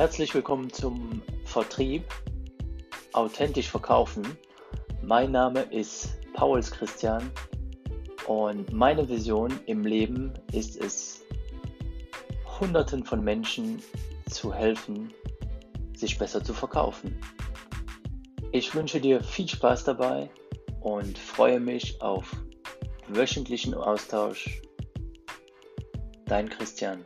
Herzlich willkommen zum Vertrieb Authentisch Verkaufen. Mein Name ist Pauls Christian und meine Vision im Leben ist es, Hunderten von Menschen zu helfen, sich besser zu verkaufen. Ich wünsche dir viel Spaß dabei und freue mich auf wöchentlichen Austausch. Dein Christian.